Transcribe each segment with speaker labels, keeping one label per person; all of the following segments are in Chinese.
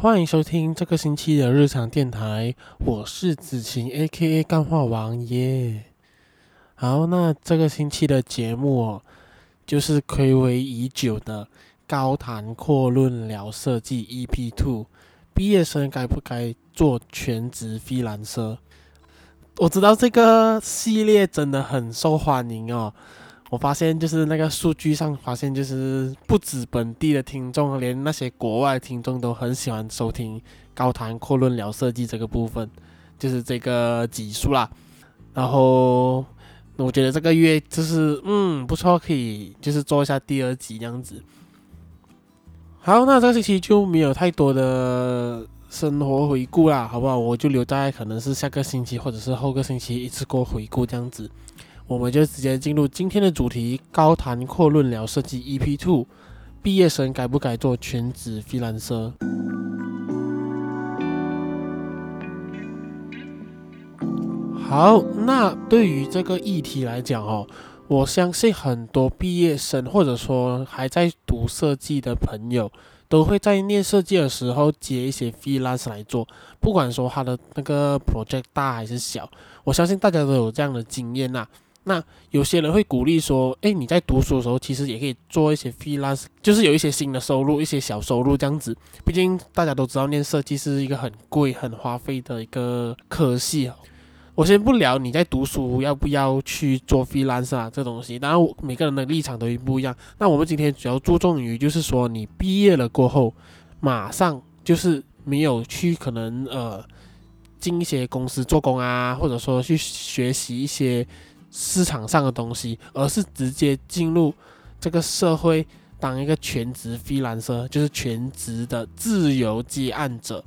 Speaker 1: 欢迎收听这个星期的日常电台，我是子晴 （A.K.A. 干话王耶）。好，那这个星期的节目哦，就是睽违已久的高谈阔论聊设计 EP Two。毕业生该不该做全职 freelancer？我知道这个系列真的很受欢迎哦。我发现就是那个数据上发现，就是不止本地的听众，连那些国外听众都很喜欢收听高谈阔论聊设计这个部分，就是这个集数啦。然后我觉得这个月就是嗯不错，可以就是做一下第二集这样子。好，那这个星期就没有太多的生活回顾啦，好不好？我就留在可能是下个星期或者是后个星期一次过回顾这样子。我们就直接进入今天的主题：高谈阔论聊设计 EP Two。毕业生该不该做全职 freelancer？好，那对于这个议题来讲哦，我相信很多毕业生或者说还在读设计的朋友，都会在念设计的时候接一些 freelance 来做，不管说他的那个 project 大还是小，我相信大家都有这样的经验呐、啊。那有些人会鼓励说：“诶，你在读书的时候，其实也可以做一些 freelance，就是有一些新的收入，一些小收入这样子。毕竟大家都知道，念设计是一个很贵、很花费的一个科系。我先不聊你在读书要不要去做 freelance 啊，这东西。当然，每个人的立场都不一样。那我们今天主要注重于，就是说你毕业了过后，马上就是没有去可能呃进一些公司做工啊，或者说去学习一些。”市场上的东西，而是直接进入这个社会当一个全职 freelancer，就是全职的自由接案者。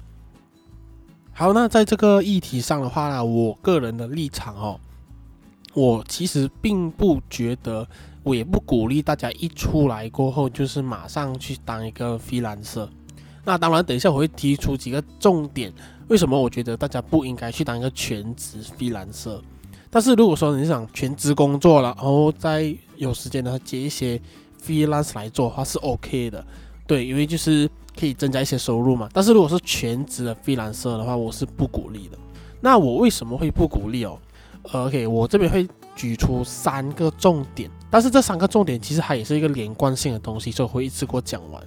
Speaker 1: 好，那在这个议题上的话呢，我个人的立场哦，我其实并不觉得，我也不鼓励大家一出来过后就是马上去当一个 freelancer。那当然，等一下我会提出几个重点，为什么我觉得大家不应该去当一个全职 freelancer。但是如果说你想全职工作了，然后再有时间呢接一些 freelance 来做的话是 OK 的，对，因为就是可以增加一些收入嘛。但是如果是全职的 freelance 的话，我是不鼓励的。那我为什么会不鼓励哦？OK，我这边会举出三个重点，但是这三个重点其实它也是一个连贯性的东西，所以我会一次过讲完。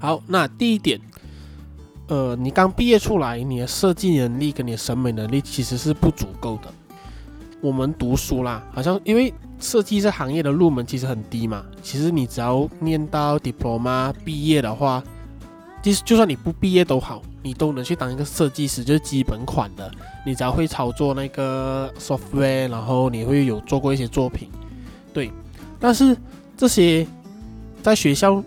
Speaker 1: 好，那第一点。呃，你刚毕业出来，你的设计能力跟你的审美能力其实是不足够的。我们读书啦，好像因为设计这行业的入门其实很低嘛。其实你只要念到 diploma 毕业的话，即使就算你不毕业都好，你都能去当一个设计师，就是基本款的。你只要会操作那个 software，然后你会有做过一些作品，对。但是这些在学校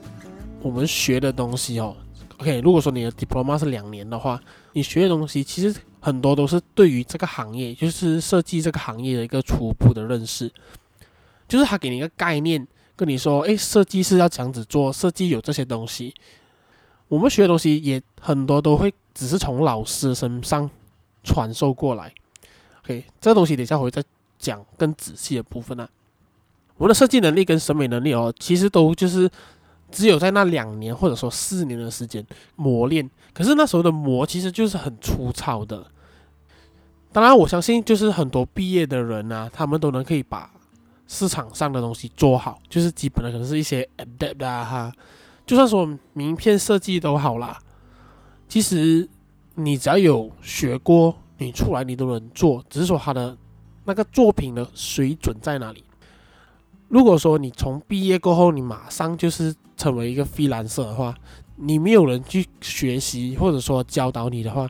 Speaker 1: 我们学的东西哦。OK，如果说你的 diploma 是两年的话，你学的东西其实很多都是对于这个行业，就是设计这个行业的一个初步的认识，就是他给你一个概念，跟你说，哎，设计是要这样子做，设计有这些东西。我们学的东西也很多都会只是从老师身上传授过来。OK，这个东西等一下我会再讲更仔细的部分啊。我们的设计能力跟审美能力哦，其实都就是。只有在那两年或者说四年的时间磨练，可是那时候的磨其实就是很粗糙的。当然，我相信就是很多毕业的人啊，他们都能可以把市场上的东西做好，就是基本的可能是一些 adapt 啊哈，就算说名片设计都好啦。其实你只要有学过，你出来你都能做，只是说他的那个作品的水准在哪里。如果说你从毕业过后，你马上就是成为一个 freelancer 的话，你没有人去学习或者说教导你的话，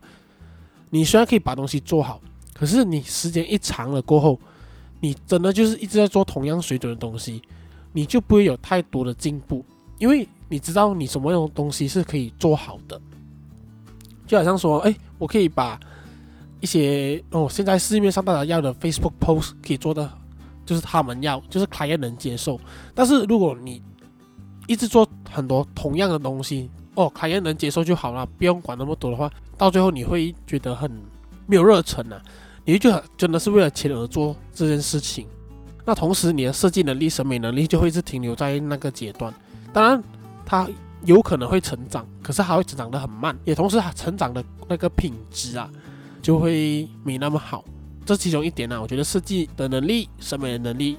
Speaker 1: 你虽然可以把东西做好，可是你时间一长了过后，你真的就是一直在做同样水准的东西，你就不会有太多的进步，因为你知道你什么样的东西是可以做好的，就好像说，哎，我可以把一些哦，现在市面上大家要的 Facebook post 可以做的。就是他们要，就是卡宴能接受。但是如果你一直做很多同样的东西，哦卡宴能接受就好了，不用管那么多的话，到最后你会觉得很没有热忱啊。你就真的是为了钱而做这件事情。那同时，你的设计能力、审美能力就会一直停留在那个阶段。当然，它有可能会成长，可是它会成长得很慢，也同时它成长的那个品质啊就会没那么好。这其中一点呢、我觉得设计的能力、审美的能力，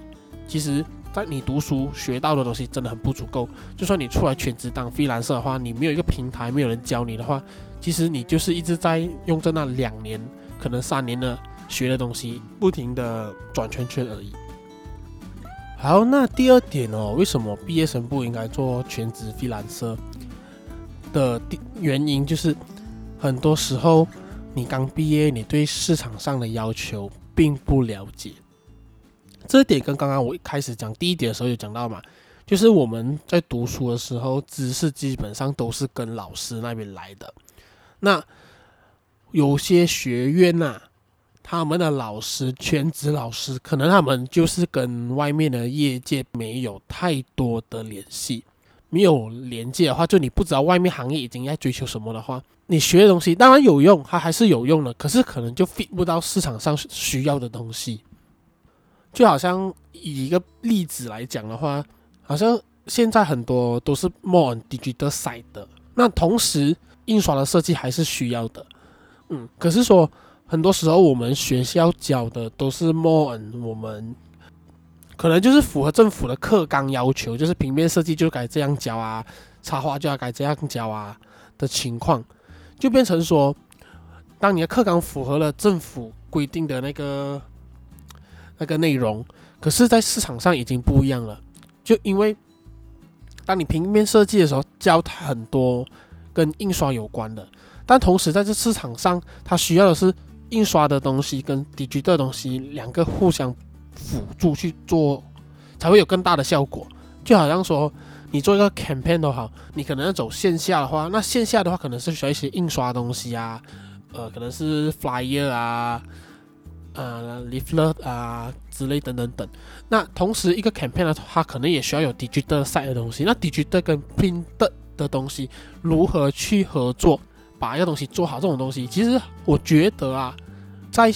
Speaker 1: 其实在你读书学到的东西真的很不足够。就算你出来全职当 freelancer 的话，你没有一个平台，没有人教你的话，其实你就是一直在用着那两年，可能三年的学的东西，不停的转圈圈而已。好，那第二点哦，为什么毕业生不应该做全职 freelancer 的原因，就是很多时候。你刚毕业，你对市场上的要求并不了解，这点跟刚刚我一开始讲第一点的时候有讲到嘛，就是我们在读书的时候，知识基本上都是跟老师那边来的。那有些学院呐、他们的老师全职老师，可能他们就是跟外面的业界没有太多的联系。没有连接的话，就你不知道外面行业已经在追求什么的话，你学的东西当然有用，它还是有用的，可是可能就 fit 不到市场上需要的东西。就好像以一个例子来讲的话，好像现在很多都是 more on digital side 的，那同时印刷的设计还是需要的，嗯，可是说很多时候我们学校教的都是 more on 我们。可能就是符合政府的课纲要求，就是平面设计就该这样教啊，插画就要该这样教啊的情况，就变成说，当你的课纲符合了政府规定的那个那个内容，可是，在市场上已经不一样了。就因为当你平面设计的时候，教很多跟印刷有关的，但同时在这市场上，它需要的是印刷的东西跟 digital 的东西两个互相。辅助去做，才会有更大的效果。就好像说，你做一个 campaign 都好，你可能要走线下的话，那线下的话可能是需要一些印刷东西啊，呃，可能是 flyer 啊，呃，leaflet 啊之类等等等。那同时一个 campaign 的话，可能也需要有 digital side 的东西。那 digital 跟 print 的东西如何去合作，把一个东西做好？这种东西，其实我觉得啊，在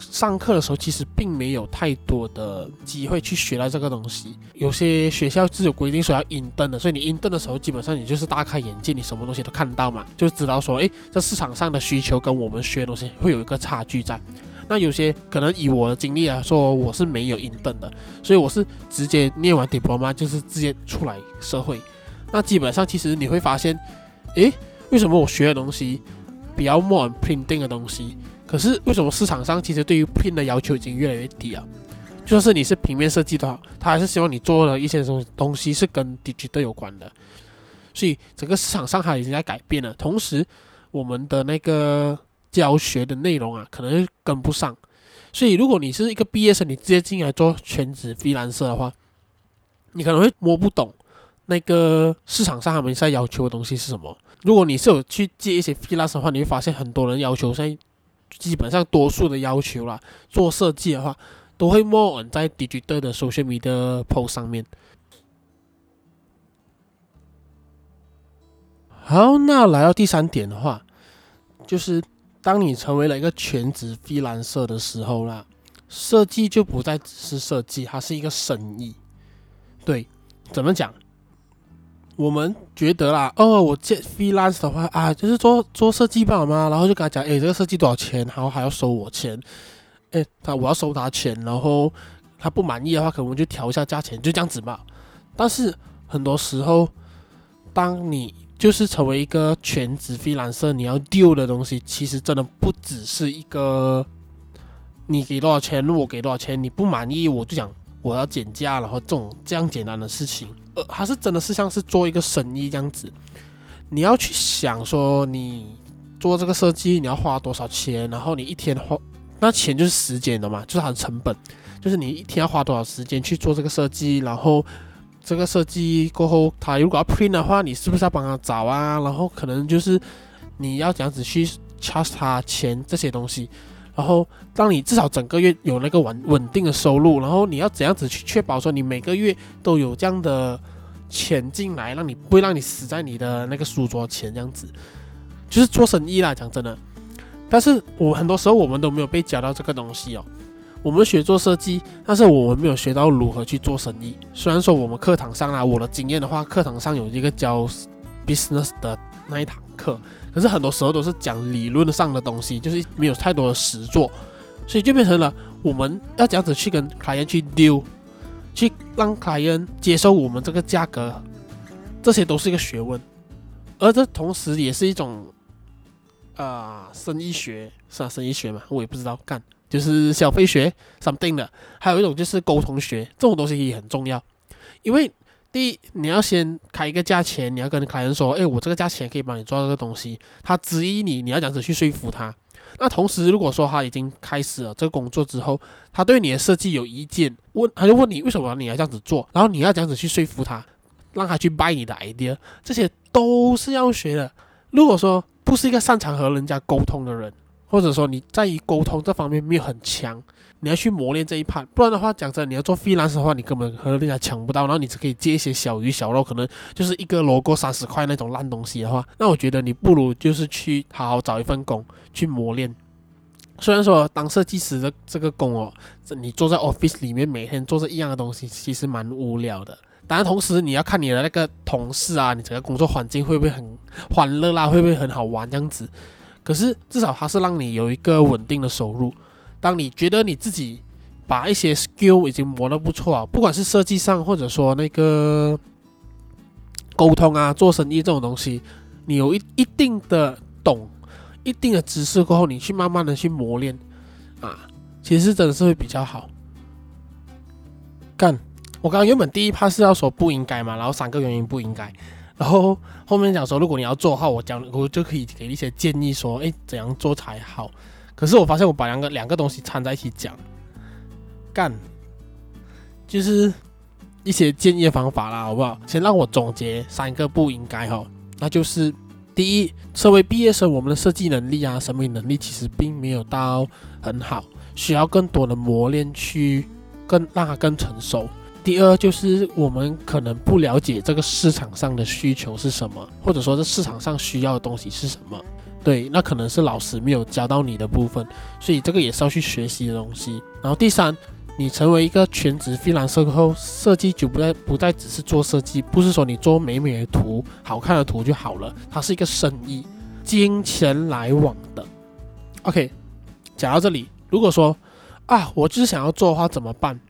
Speaker 1: 上课的时候，其实并没有太多的机会去学到这个东西。有些学校是有规定说要 intern 的，所以你 intern 的时候，基本上你就是大开眼界，你什么东西都看到嘛，就知道说，诶，这市场上的需求跟我们学的东西会有一个差距在。那有些可能以我的经历来说，我是没有 intern 的，所以我是直接念完 diploma 就是直接出来社会。那基本上其实你会发现，诶，为什么我学的东西比较 more printing 的东西？可是为什么市场上其实对于拼的要求已经越来越低啊？就算是你是平面设计的话，他还是希望你做的一些什么东西是跟 digital 有关的。所以整个市场上它已经在改变了，同时我们的那个教学的内容啊，可能跟不上。所以如果你是一个毕业生，你直接进来做全职 freelancer 的话，你可能会摸不懂那个市场上他们在要求的东西是什么。如果你是有去接一些 freelance 的话，你会发现很多人要求在。基本上多数的要求啦，做设计的话，都会 more on 在 digital 的 social media post 上面。好，那来到第三点的话，就是当你成为了一个全职 freelancer 的时候啦，设计就不再只是设计，它是一个生意。对，怎么讲？我们觉得啦，哦，我接 freelance 的话啊，就是做做设计吧嘛，然后就跟他讲，诶，这个设计多少钱？然后还要收我钱，诶，他我要收他钱，然后他不满意的话，可能我就调一下价钱，就这样子嘛。但是很多时候，当你就是成为一个全职 freelancer，你要 do 的东西，其实真的不只是一个你给多少钱，我给多少钱，你不满意我就讲我要减价，然后这种这样简单的事情。呃，还是真的是像是做一个生意这样子，你要去想说，你做这个设计你要花多少钱，然后你一天花那钱就是时间的嘛，就是它的成本，就是你一天要花多少时间去做这个设计，然后这个设计过后，他如果要 print 的话，你是不是要帮他找啊？然后可能就是你要这样子去 charge 他钱这些东西。然后，当你至少整个月有那个稳稳定的收入，然后你要怎样子去确保说你每个月都有这样的钱进来，让你不会让你死在你的那个书桌前这样子，就是做生意啦，讲真的。但是我很多时候我们都没有被教到这个东西哦。我们学做设计，但是我们没有学到如何去做生意。虽然说我们课堂上啊，我的经验的话，课堂上有一个教 business 的那一堂课，可是很多时候都是讲理论上的东西，就是没有太多的实作，所以就变成了我们要这样子去跟凯恩去 deal，去让凯恩接受我们这个价格，这些都是一个学问，而这同时也是一种啊、生意学，是啊生意学嘛，我也不知道干，就是消费学 something 的，还有一种就是沟通学，这种东西也很重要，因为。第一，你要先开一个价钱，你要跟客人说，哎，我这个价钱可以帮你做这个东西。他质疑你，你要这样子去说服他。那同时，如果说他已经开始了这个工作之后，他对你的设计有意见，问他就问你为什么你要这样子做，然后你要这样子去说服他，让他去 buy 你的 idea，这些都是要学的。如果说不是一个擅长和人家沟通的人，或者说你在于沟通这方面没有很强。你要去磨练这一 part，不然的话，讲真，你要做 freelance 的话，你根本和人家抢不到，然后你只可以接一些小鱼小肉，可能就是一个 logo 三十 块那种烂东西的话，那我觉得你不如就是去好好找一份工去磨练。虽然说当设计师的这个工哦，你坐在 office 里面每天做着一样的东西，其实蛮无聊的。当然，同时你要看你的那个同事啊，你整个工作环境会不会很欢乐啦，会不会很好玩这样子。可是至少它是让你有一个稳定的收入。当你觉得你自己把一些 skill 已经磨得不错啊，不管是设计上，或者说那个沟通啊、做生意这种东西，你有一一定的懂、一定的知识过后，你去慢慢的去磨练啊，其实真的是会比较好。干，我刚刚原本第一 part 是要说不应该嘛，然后三个原因不应该，然后后面讲说如果你要做的话，我讲我就可以给一些建议说，诶，怎样做才好。可是我发现我把两个两个东西掺在一起讲，干，就是一些建议方法啦，好不好？先让我总结三个不应该哈，那就是第一，身为毕业生，我们的设计能力啊、审美能力其实并没有到很好，需要更多的磨练去更让它更成熟。第二，就是我们可能不了解这个市场上的需求是什么，或者说这市场上需要的东西是什么。对，那可能是老师没有教到你的部分，所以这个也是要去学习的东西。然后第三，你成为一个全职 freelancer 后，设计就不再不再只是做设计，不是说你做美美的图、好看的图就好了，它是一个生意，金钱来往的。OK，讲到这里，如果说啊，我就是想要做的话，怎么办？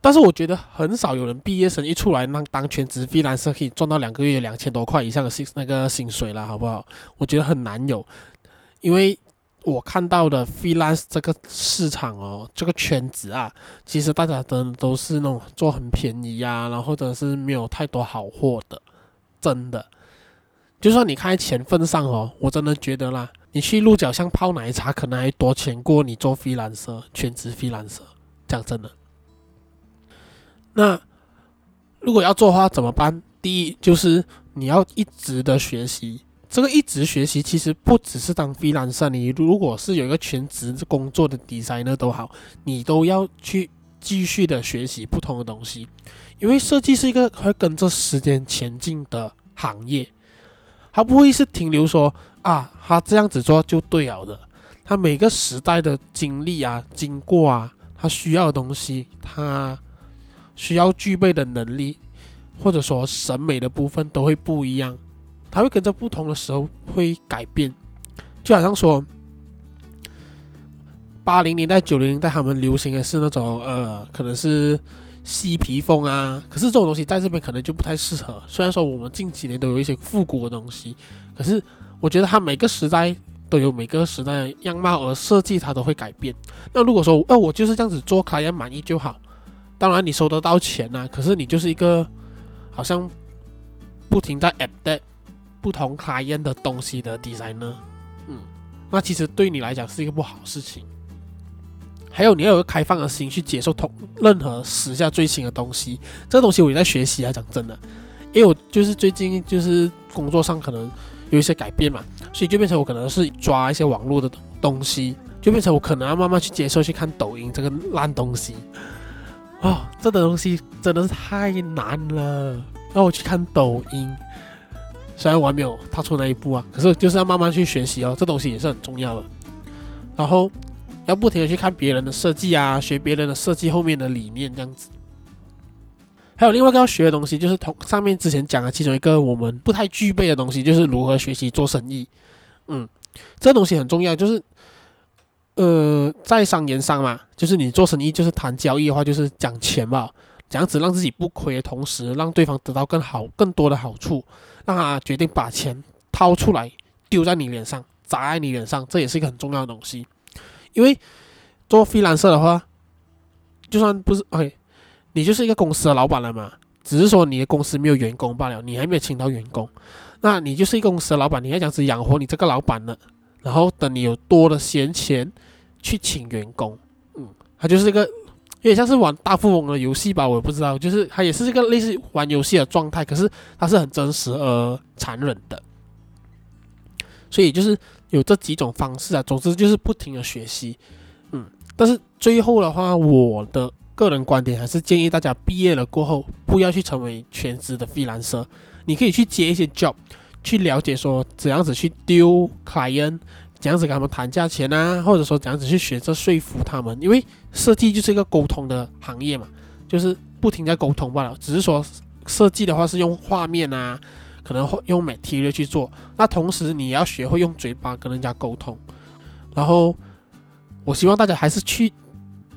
Speaker 1: 但是我觉得很少有人毕业生一出来，那当全职 freelancer 可以赚到两个月两千多块以上的薪那个薪水了，好不好？我觉得很难有，因为我看到的 freelance 这个市场哦，这个圈子啊，其实大家都都是那种做很便宜呀、然后或者是没有太多好货的，真的。就算你看在钱份上哦，我真的觉得啦，你去鹿角巷泡奶茶可能还多钱过你做 freelance 全职 freelance 讲真的。那如果要做的话怎么办？第一就是你要一直的学习，这个一直学习其实不只是当 freelancer，你如果是有一个全职工作的 designer 都好，你都要去继续的学习不同的东西，因为设计是一个会跟着时间前进的行业，它不会是停留说啊，他这样子做就对了的，他每个时代的经历啊、经过啊，他需要的东西，他。需要具备的能力，或者说审美的部分都会不一样，它会跟着不同的时候会改变。就好像说，八零年代、九零年代他们流行的是那种呃，可能是嬉皮风啊，可是这种东西在这边可能就不太适合。虽然说我们近几年都有一些复古的东西，可是我觉得它每个时代都有每个时代的样貌，而设计它都会改变。那如果说，呃，我就是这样子做，客人满意就好。当然你收得到钱呐、可是你就是一个好像不停在 update 不同体验的东西的 designer，嗯，那其实对你来讲是一个不好事情。还有你要有个开放的心去接受同任何时下最新的东西，这个东西我也在学习啊，讲真的，因为我就是最近就是工作上可能有一些改变嘛，所以就变成我可能是抓一些网络的东西，就变成我可能要慢慢去接受去看抖音这个烂东西。哦，这个东西真的是太难了，让我去看抖音。虽然我还没有踏出那一步啊，可是就是要慢慢去学习哦，这东西也是很重要的。然后要不停的去看别人的设计啊，学别人的设计后面的理念这样子。还有另外一个要学的东西，就是同上面之前讲的其中一个我们不太具备的东西，就是如何学习做生意。嗯，这东西很重要，就是呃，在商言商嘛，就是你做生意就是谈交易的话，就是讲钱嘛，这样子让自己不亏的同时，让对方得到更好、更多的好处，让他决定把钱掏出来丢在你脸上，砸在你脸上，这也是一个很重要的东西。因为做 freelancer 的话，就算不是 OK。你就是一个公司的老板了嘛，只是说你的公司没有员工罢了，你还没有请到员工，那你就是一个公司的老板，你要这样子养活你这个老板呢，然后等你有多的闲钱去请员工，嗯，他就是一个有点像是玩大富翁的游戏吧，我也不知道，就是他也是一个类似玩游戏的状态，可是他是很真实而残忍的，所以就是有这几种方式啊，总之就是不停的学习，嗯，但是最后的话，我的。个人观点还是建议大家毕业了过后不要去成为全职的费兰蛇你可以去接一些 job，去了解说怎样子去丢 client，怎样子跟他们谈价钱啊，或者说怎样子去选择说服他们，因为设计就是一个沟通的行业嘛，就是不停在沟通罢了。只是说设计的话是用画面啊，可能会用 material 去做，那同时你要学会用嘴巴跟人家沟通。然后我希望大家还是去。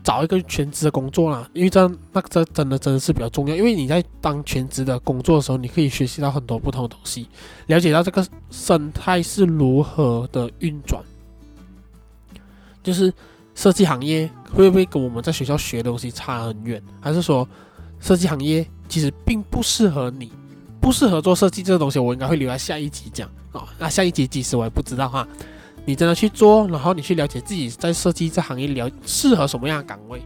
Speaker 1: 找一个全职的工作啦，因为这样那这真的真的是比较重要。因为你在当全职的工作的时候，你可以学习到很多不同的东西，了解到这个生态是如何的运转。就是设计行业会不会跟我们在学校学的东西差很远？还是说设计行业其实并不适合你，不适合做设计这个东西？我应该会留在下一集讲啊、那下一集几时我也不知道哈。你真的去做，然后你去了解自己在设计这行业了适合什么样的岗位，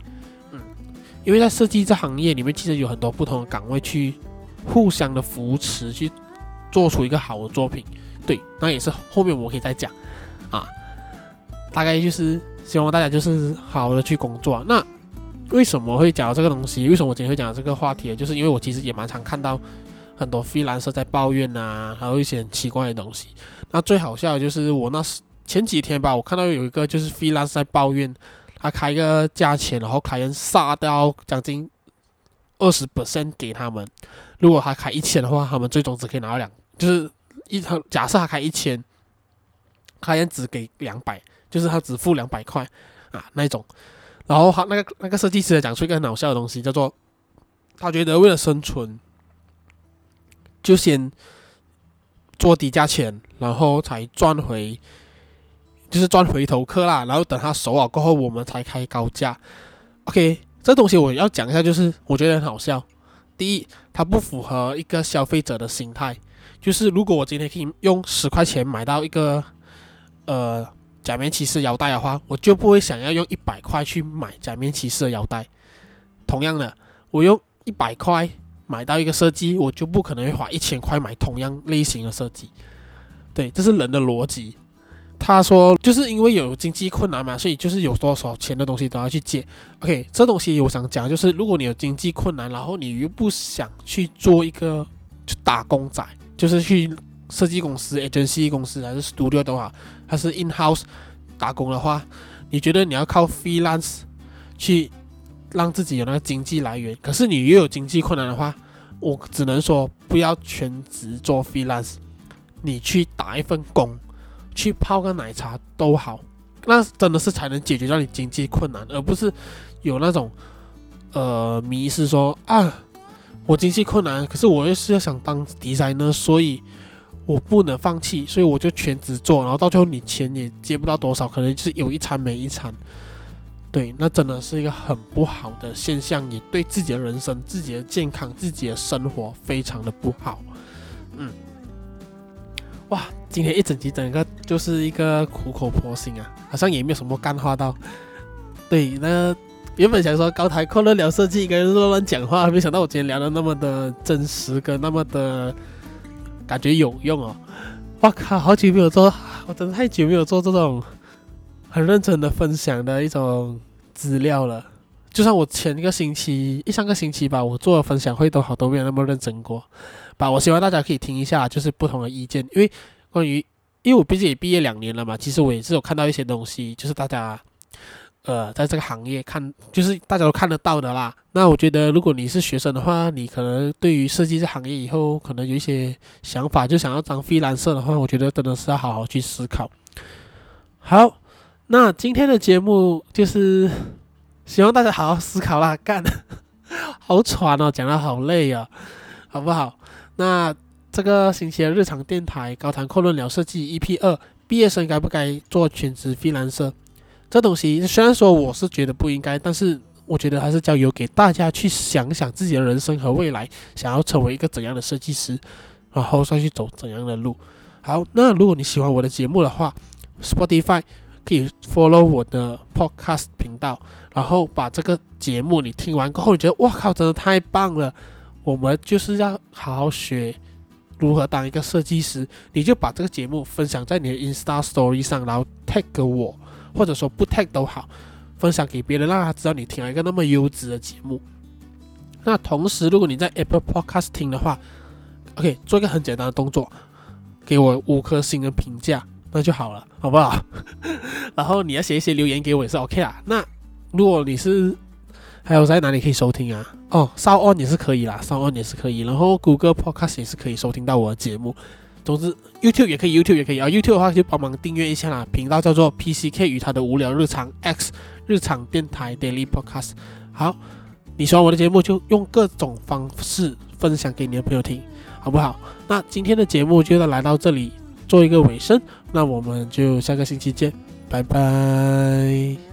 Speaker 1: 嗯，因为在设计这行业里面，其实有很多不同的岗位去互相的扶持，去做出一个好的作品。对，那也是后面我可以再讲啊。大概就是希望大家就是好好的去工作。那为什么会讲到这个东西？为什么我今天会讲到这个话题？就是因为我其实也蛮常看到很多 freelancer 在抱怨啊，还有一些很奇怪的东西。那最好笑的就是我那时。前几天吧，我看到有一个就是 freelance 在抱怨，他开个价钱，然后客人杀掉将近二十 percent 给他们。如果他开一千的话，他们最终只可以拿到两，就是一假设他开一千，客人只给两百，就是他只付两百块啊那种。然后他那个那个设计师讲出一个很好笑的东西，叫做他觉得为了生存，就先做低价钱，然后才赚回。就是赚回头客啦，然后等他熟了过后，我们才开高价。OK，这东西我要讲一下，就是我觉得很好笑。第一，它不符合一个消费者的心态。就是如果我今天可以用十块钱买到一个呃假面骑士腰带的话，我就不会想要用一百块去买假面骑士的腰带。同样的，我用一百块买到一个设计，我就不可能会花一千块买同样类型的设计。对，这是人的逻辑。他说，就是因为有经济困难嘛，所以就是有多少钱的东西都要去借。OK，这东西我想讲，就是如果你有经济困难，然后你又不想去做一个打工仔，就是去设计公司、agency 公司还是 studio 的话，还是 in house 打工的话，你觉得你要靠 freelance 去让自己有那个经济来源，可是你又有经济困难的话，我只能说不要全职做 freelance，你去打一份工。去泡个奶茶都好，那真的是才能解决掉你经济困难，而不是有那种呃迷失说啊，我经济困难，可是我又是要想当 designer，所以我不能放弃，所以我就全职做，然后到最后你钱也接不到多少，可能就是有一餐没一餐。对，那真的是一个很不好的现象，也对自己的人生、自己的健康、自己的生活非常的不好。嗯。哇，今天一整集整个就是一个苦口婆心啊，好像也没有什么干话到。对，那、原本想说高台阔乐聊设计，跟乱乱讲话，没想到我今天聊的那么的真实，跟那么的感觉有用哦。哇靠，好久没有做，我真的太久没有做这种很认真的分享的一种资料了。就算我前一个星期一上个星期吧，我做的分享会都好都没有那么认真过。吧，我希望大家可以听一下，就是不同的意见，因为关于，因为我毕竟也毕业两年了嘛，其实我也是有看到一些东西，就是大家，呃，在这个行业看，就是大家都看得到的啦。那我觉得，如果你是学生的话，你可能对于设计这行业以后可能有一些想法，就想要当 freelancer 的话，我觉得真的是要好好去思考。好，那今天的节目就是希望大家好好思考啦。干，好喘哦，讲得好累啊，好不好？那这个星期的日常电台高谈阔论聊设计 EP 二，毕业生该不该做全职 freelancer？这东西虽然说我是觉得不应该，但是我觉得还是交由给大家去想想自己的人生和未来，想要成为一个怎样的设计师，然后再去走怎样的路。好，那如果你喜欢我的节目的话，Spotify 可以 follow 我的 podcast 频道，然后把这个节目你听完过后，你觉得哇靠，真的太棒了！我们就是要好好学如何当一个设计师，你就把这个节目分享在你的 Insta Story 上，然后 tag 我。或者说不 tag 都好，分享给别人，让他知道你听了一个那么优质的节目。那同时，如果你在 Apple Podcast 听的话，OK，做一个很简单的动作，给我五颗星的评价，那就好了，好不好？然后你要写一些留言给我也是 OK 啦。那如果你是还有在哪里可以收听啊？哦，SoundOn 也是可以啦，SoundOn 也是可以，然后 Google Podcast 也是可以收听到我的节目。总之，YouTube 也可以，YouTube 也可以啊。YouTube 的话就帮忙订阅一下啦，频道叫做 PCK 与他的无聊日常 X 日常电台 Daily Podcast。好，你喜欢我的节目，就用各种方式分享给你的朋友听，好不好？那今天的节目就要来到这里做一个尾声，那我们就下个星期见，拜拜。